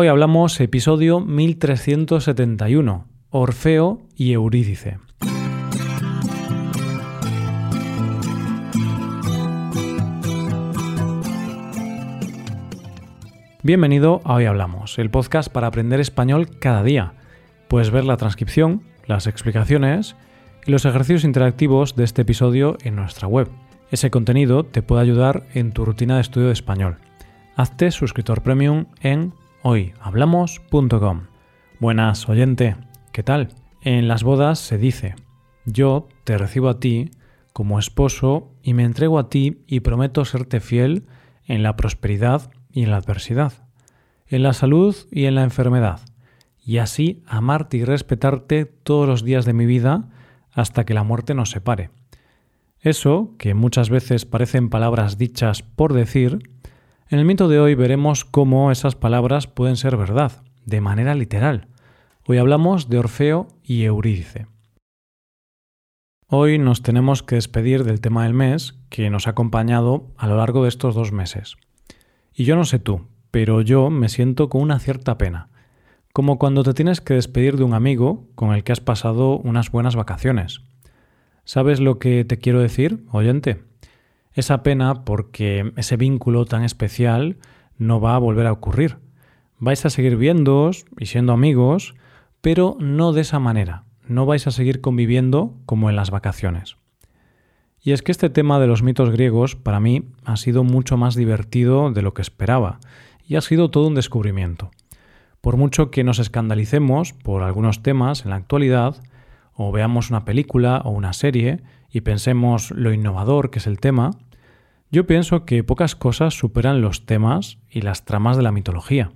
Hoy hablamos episodio 1371, Orfeo y Eurídice. Bienvenido a Hoy Hablamos, el podcast para aprender español cada día. Puedes ver la transcripción, las explicaciones y los ejercicios interactivos de este episodio en nuestra web. Ese contenido te puede ayudar en tu rutina de estudio de español. Hazte suscriptor premium en hoyhablamos.com. Buenas, oyente, ¿qué tal? En las bodas se dice, yo te recibo a ti como esposo y me entrego a ti y prometo serte fiel en la prosperidad y en la adversidad, en la salud y en la enfermedad, y así amarte y respetarte todos los días de mi vida hasta que la muerte nos separe. Eso, que muchas veces parecen palabras dichas por decir, en el mito de hoy veremos cómo esas palabras pueden ser verdad, de manera literal. Hoy hablamos de Orfeo y Eurídice. Hoy nos tenemos que despedir del tema del mes que nos ha acompañado a lo largo de estos dos meses. Y yo no sé tú, pero yo me siento con una cierta pena, como cuando te tienes que despedir de un amigo con el que has pasado unas buenas vacaciones. ¿Sabes lo que te quiero decir, oyente? Esa pena porque ese vínculo tan especial no va a volver a ocurrir. Vais a seguir viéndoos y siendo amigos, pero no de esa manera. No vais a seguir conviviendo como en las vacaciones. Y es que este tema de los mitos griegos para mí ha sido mucho más divertido de lo que esperaba y ha sido todo un descubrimiento. Por mucho que nos escandalicemos por algunos temas en la actualidad, o veamos una película o una serie y pensemos lo innovador que es el tema, yo pienso que pocas cosas superan los temas y las tramas de la mitología.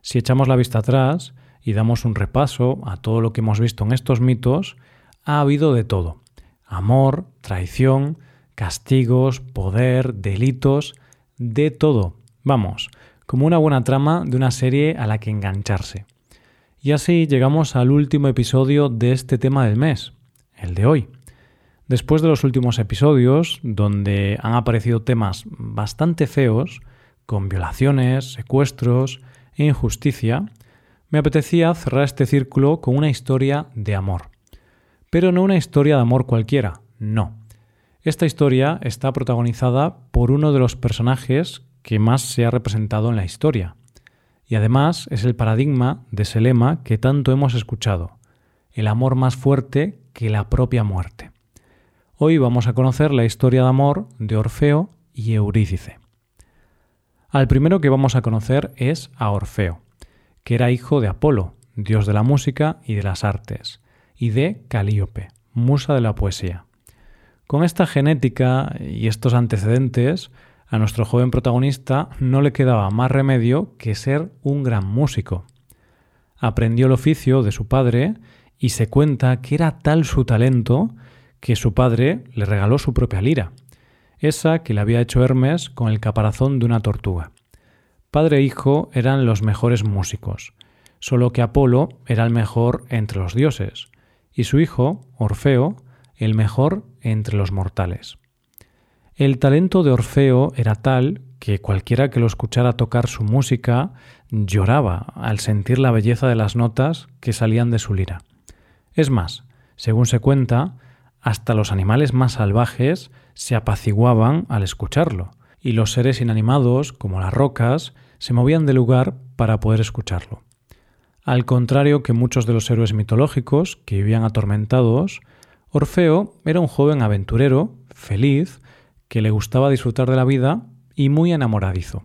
Si echamos la vista atrás y damos un repaso a todo lo que hemos visto en estos mitos, ha habido de todo. Amor, traición, castigos, poder, delitos, de todo. Vamos, como una buena trama de una serie a la que engancharse. Y así llegamos al último episodio de este tema del mes, el de hoy. Después de los últimos episodios, donde han aparecido temas bastante feos, con violaciones, secuestros e injusticia, me apetecía cerrar este círculo con una historia de amor. Pero no una historia de amor cualquiera, no. Esta historia está protagonizada por uno de los personajes que más se ha representado en la historia. Y además es el paradigma de ese lema que tanto hemos escuchado, el amor más fuerte que la propia muerte. Hoy vamos a conocer la historia de amor de Orfeo y Eurídice. Al primero que vamos a conocer es a Orfeo, que era hijo de Apolo, dios de la música y de las artes, y de Calíope, musa de la poesía. Con esta genética y estos antecedentes, a nuestro joven protagonista no le quedaba más remedio que ser un gran músico. Aprendió el oficio de su padre y se cuenta que era tal su talento que su padre le regaló su propia lira, esa que le había hecho Hermes con el caparazón de una tortuga. Padre e hijo eran los mejores músicos, solo que Apolo era el mejor entre los dioses, y su hijo, Orfeo, el mejor entre los mortales. El talento de Orfeo era tal que cualquiera que lo escuchara tocar su música lloraba al sentir la belleza de las notas que salían de su lira. Es más, según se cuenta, hasta los animales más salvajes se apaciguaban al escucharlo, y los seres inanimados, como las rocas, se movían de lugar para poder escucharlo. Al contrario que muchos de los héroes mitológicos que vivían atormentados, Orfeo era un joven aventurero, feliz, que le gustaba disfrutar de la vida y muy enamoradizo.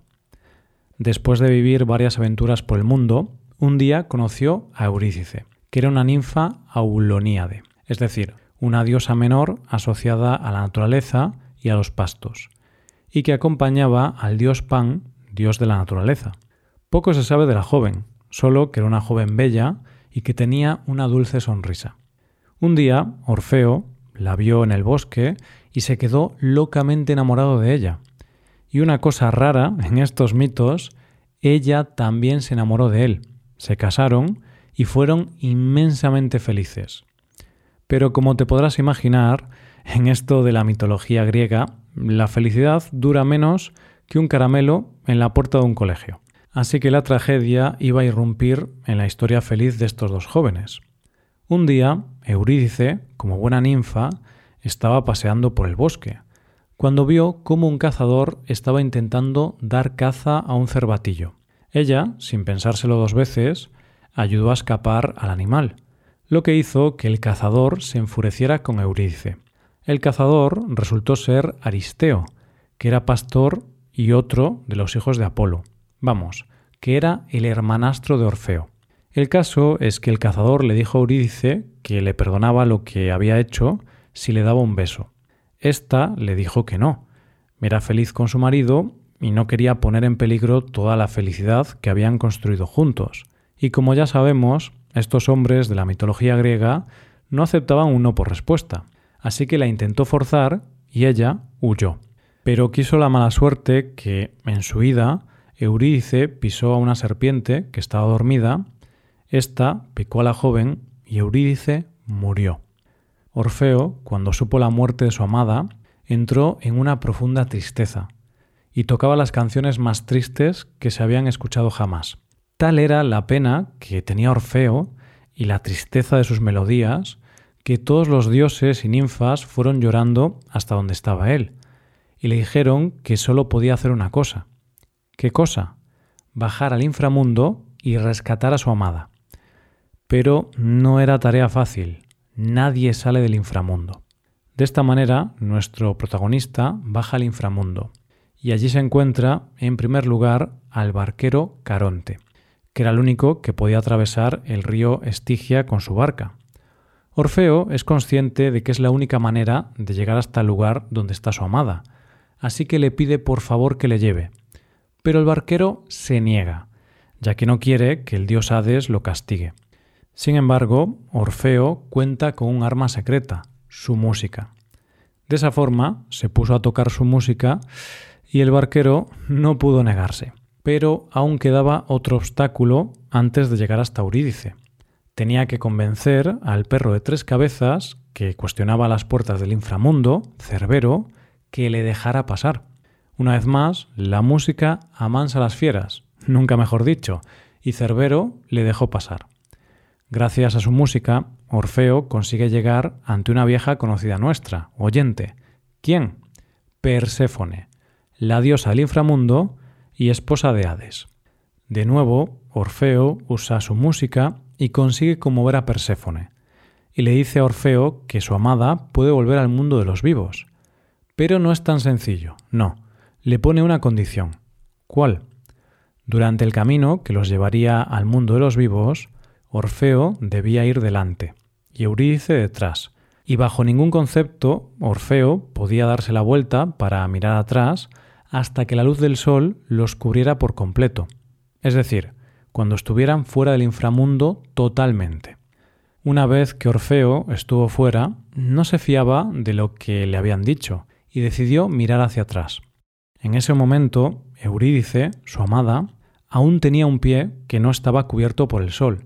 Después de vivir varias aventuras por el mundo, un día conoció a Eurídice, que era una ninfa auloníade, es decir, una diosa menor asociada a la naturaleza y a los pastos, y que acompañaba al dios Pan, dios de la naturaleza. Poco se sabe de la joven, solo que era una joven bella y que tenía una dulce sonrisa. Un día, Orfeo la vio en el bosque y se quedó locamente enamorado de ella. Y una cosa rara en estos mitos, ella también se enamoró de él. Se casaron y fueron inmensamente felices. Pero como te podrás imaginar, en esto de la mitología griega, la felicidad dura menos que un caramelo en la puerta de un colegio. Así que la tragedia iba a irrumpir en la historia feliz de estos dos jóvenes. Un día, Eurídice, como buena ninfa, estaba paseando por el bosque, cuando vio cómo un cazador estaba intentando dar caza a un cervatillo. Ella, sin pensárselo dos veces, ayudó a escapar al animal, lo que hizo que el cazador se enfureciera con Eurídice. El cazador resultó ser Aristeo, que era pastor y otro de los hijos de Apolo. Vamos, que era el hermanastro de Orfeo. El caso es que el cazador le dijo a Eurídice que le perdonaba lo que había hecho si le daba un beso. Esta le dijo que no. Era feliz con su marido y no quería poner en peligro toda la felicidad que habían construido juntos. Y como ya sabemos, estos hombres de la mitología griega no aceptaban un no por respuesta, así que la intentó forzar y ella huyó. Pero quiso la mala suerte que, en su ida, Eurídice pisó a una serpiente que estaba dormida, esta picó a la joven y Eurídice murió. Orfeo, cuando supo la muerte de su amada, entró en una profunda tristeza y tocaba las canciones más tristes que se habían escuchado jamás. Tal era la pena que tenía Orfeo y la tristeza de sus melodías que todos los dioses y ninfas fueron llorando hasta donde estaba él, y le dijeron que sólo podía hacer una cosa. ¿Qué cosa? Bajar al inframundo y rescatar a su amada. Pero no era tarea fácil, nadie sale del inframundo. De esta manera, nuestro protagonista baja al inframundo, y allí se encuentra, en primer lugar, al barquero Caronte, que era el único que podía atravesar el río Estigia con su barca. Orfeo es consciente de que es la única manera de llegar hasta el lugar donde está su amada, así que le pide por favor que le lleve. Pero el barquero se niega, ya que no quiere que el dios Hades lo castigue. Sin embargo, Orfeo cuenta con un arma secreta, su música. De esa forma, se puso a tocar su música y el barquero no pudo negarse. Pero aún quedaba otro obstáculo antes de llegar hasta Eurídice. Tenía que convencer al perro de tres cabezas, que cuestionaba las puertas del inframundo, Cerbero, que le dejara pasar. Una vez más, la música amansa a las fieras, nunca mejor dicho, y Cerbero le dejó pasar. Gracias a su música, Orfeo consigue llegar ante una vieja conocida nuestra, oyente. ¿Quién? Perséfone, la diosa del inframundo y esposa de Hades. De nuevo, Orfeo usa su música y consigue conmover a Perséfone, y le dice a Orfeo que su amada puede volver al mundo de los vivos. Pero no es tan sencillo, no, le pone una condición. ¿Cuál? Durante el camino que los llevaría al mundo de los vivos, Orfeo debía ir delante y Eurídice detrás, y bajo ningún concepto Orfeo podía darse la vuelta para mirar atrás hasta que la luz del sol los cubriera por completo, es decir, cuando estuvieran fuera del inframundo totalmente. Una vez que Orfeo estuvo fuera, no se fiaba de lo que le habían dicho y decidió mirar hacia atrás. En ese momento, Eurídice, su amada, aún tenía un pie que no estaba cubierto por el sol,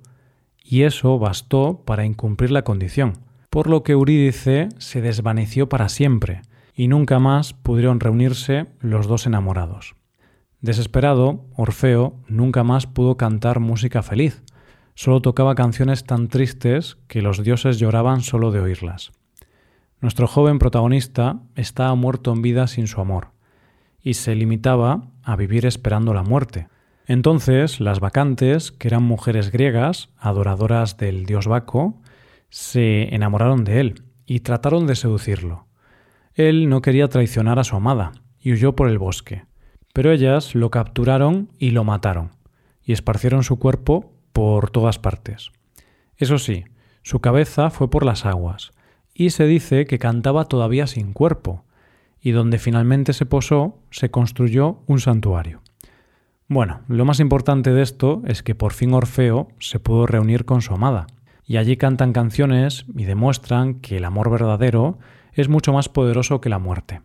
y eso bastó para incumplir la condición, por lo que Eurídice se desvaneció para siempre, y nunca más pudieron reunirse los dos enamorados. Desesperado, Orfeo nunca más pudo cantar música feliz, solo tocaba canciones tan tristes que los dioses lloraban solo de oírlas. Nuestro joven protagonista estaba muerto en vida sin su amor, y se limitaba a vivir esperando la muerte. Entonces las vacantes, que eran mujeres griegas, adoradoras del dios Baco, se enamoraron de él y trataron de seducirlo. Él no quería traicionar a su amada y huyó por el bosque, pero ellas lo capturaron y lo mataron, y esparcieron su cuerpo por todas partes. Eso sí, su cabeza fue por las aguas, y se dice que cantaba todavía sin cuerpo, y donde finalmente se posó se construyó un santuario. Bueno, lo más importante de esto es que por fin Orfeo se pudo reunir con su amada, y allí cantan canciones y demuestran que el amor verdadero es mucho más poderoso que la muerte.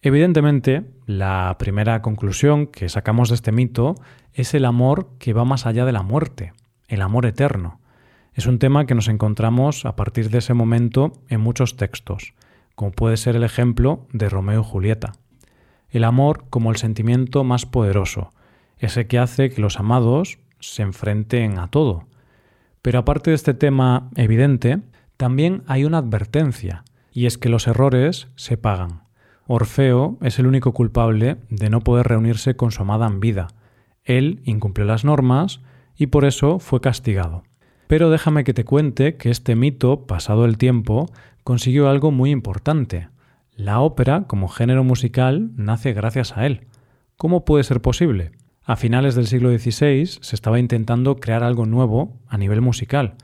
Evidentemente, la primera conclusión que sacamos de este mito es el amor que va más allá de la muerte, el amor eterno. Es un tema que nos encontramos a partir de ese momento en muchos textos, como puede ser el ejemplo de Romeo y Julieta. El amor como el sentimiento más poderoso, ese que hace que los amados se enfrenten a todo. Pero aparte de este tema evidente, también hay una advertencia, y es que los errores se pagan. Orfeo es el único culpable de no poder reunirse con su amada en vida. Él incumplió las normas y por eso fue castigado. Pero déjame que te cuente que este mito, pasado el tiempo, consiguió algo muy importante. La ópera, como género musical, nace gracias a él. ¿Cómo puede ser posible? A finales del siglo XVI se estaba intentando crear algo nuevo a nivel musical,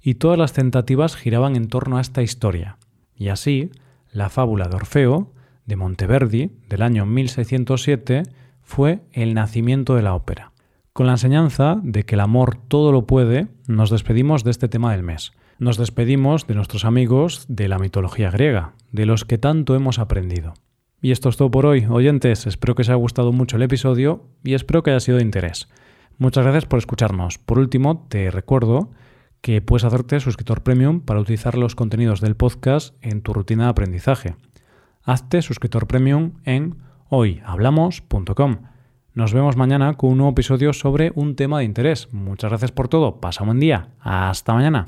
y todas las tentativas giraban en torno a esta historia. Y así, la fábula de Orfeo, de Monteverdi, del año 1607, fue el nacimiento de la ópera. Con la enseñanza de que el amor todo lo puede, nos despedimos de este tema del mes. Nos despedimos de nuestros amigos de la mitología griega, de los que tanto hemos aprendido. Y esto es todo por hoy, oyentes. Espero que os haya gustado mucho el episodio y espero que haya sido de interés. Muchas gracias por escucharnos. Por último, te recuerdo que puedes hacerte suscriptor premium para utilizar los contenidos del podcast en tu rutina de aprendizaje. Hazte suscriptor premium en hoyhablamos.com. Nos vemos mañana con un nuevo episodio sobre un tema de interés. Muchas gracias por todo. Pasa un buen día. Hasta mañana.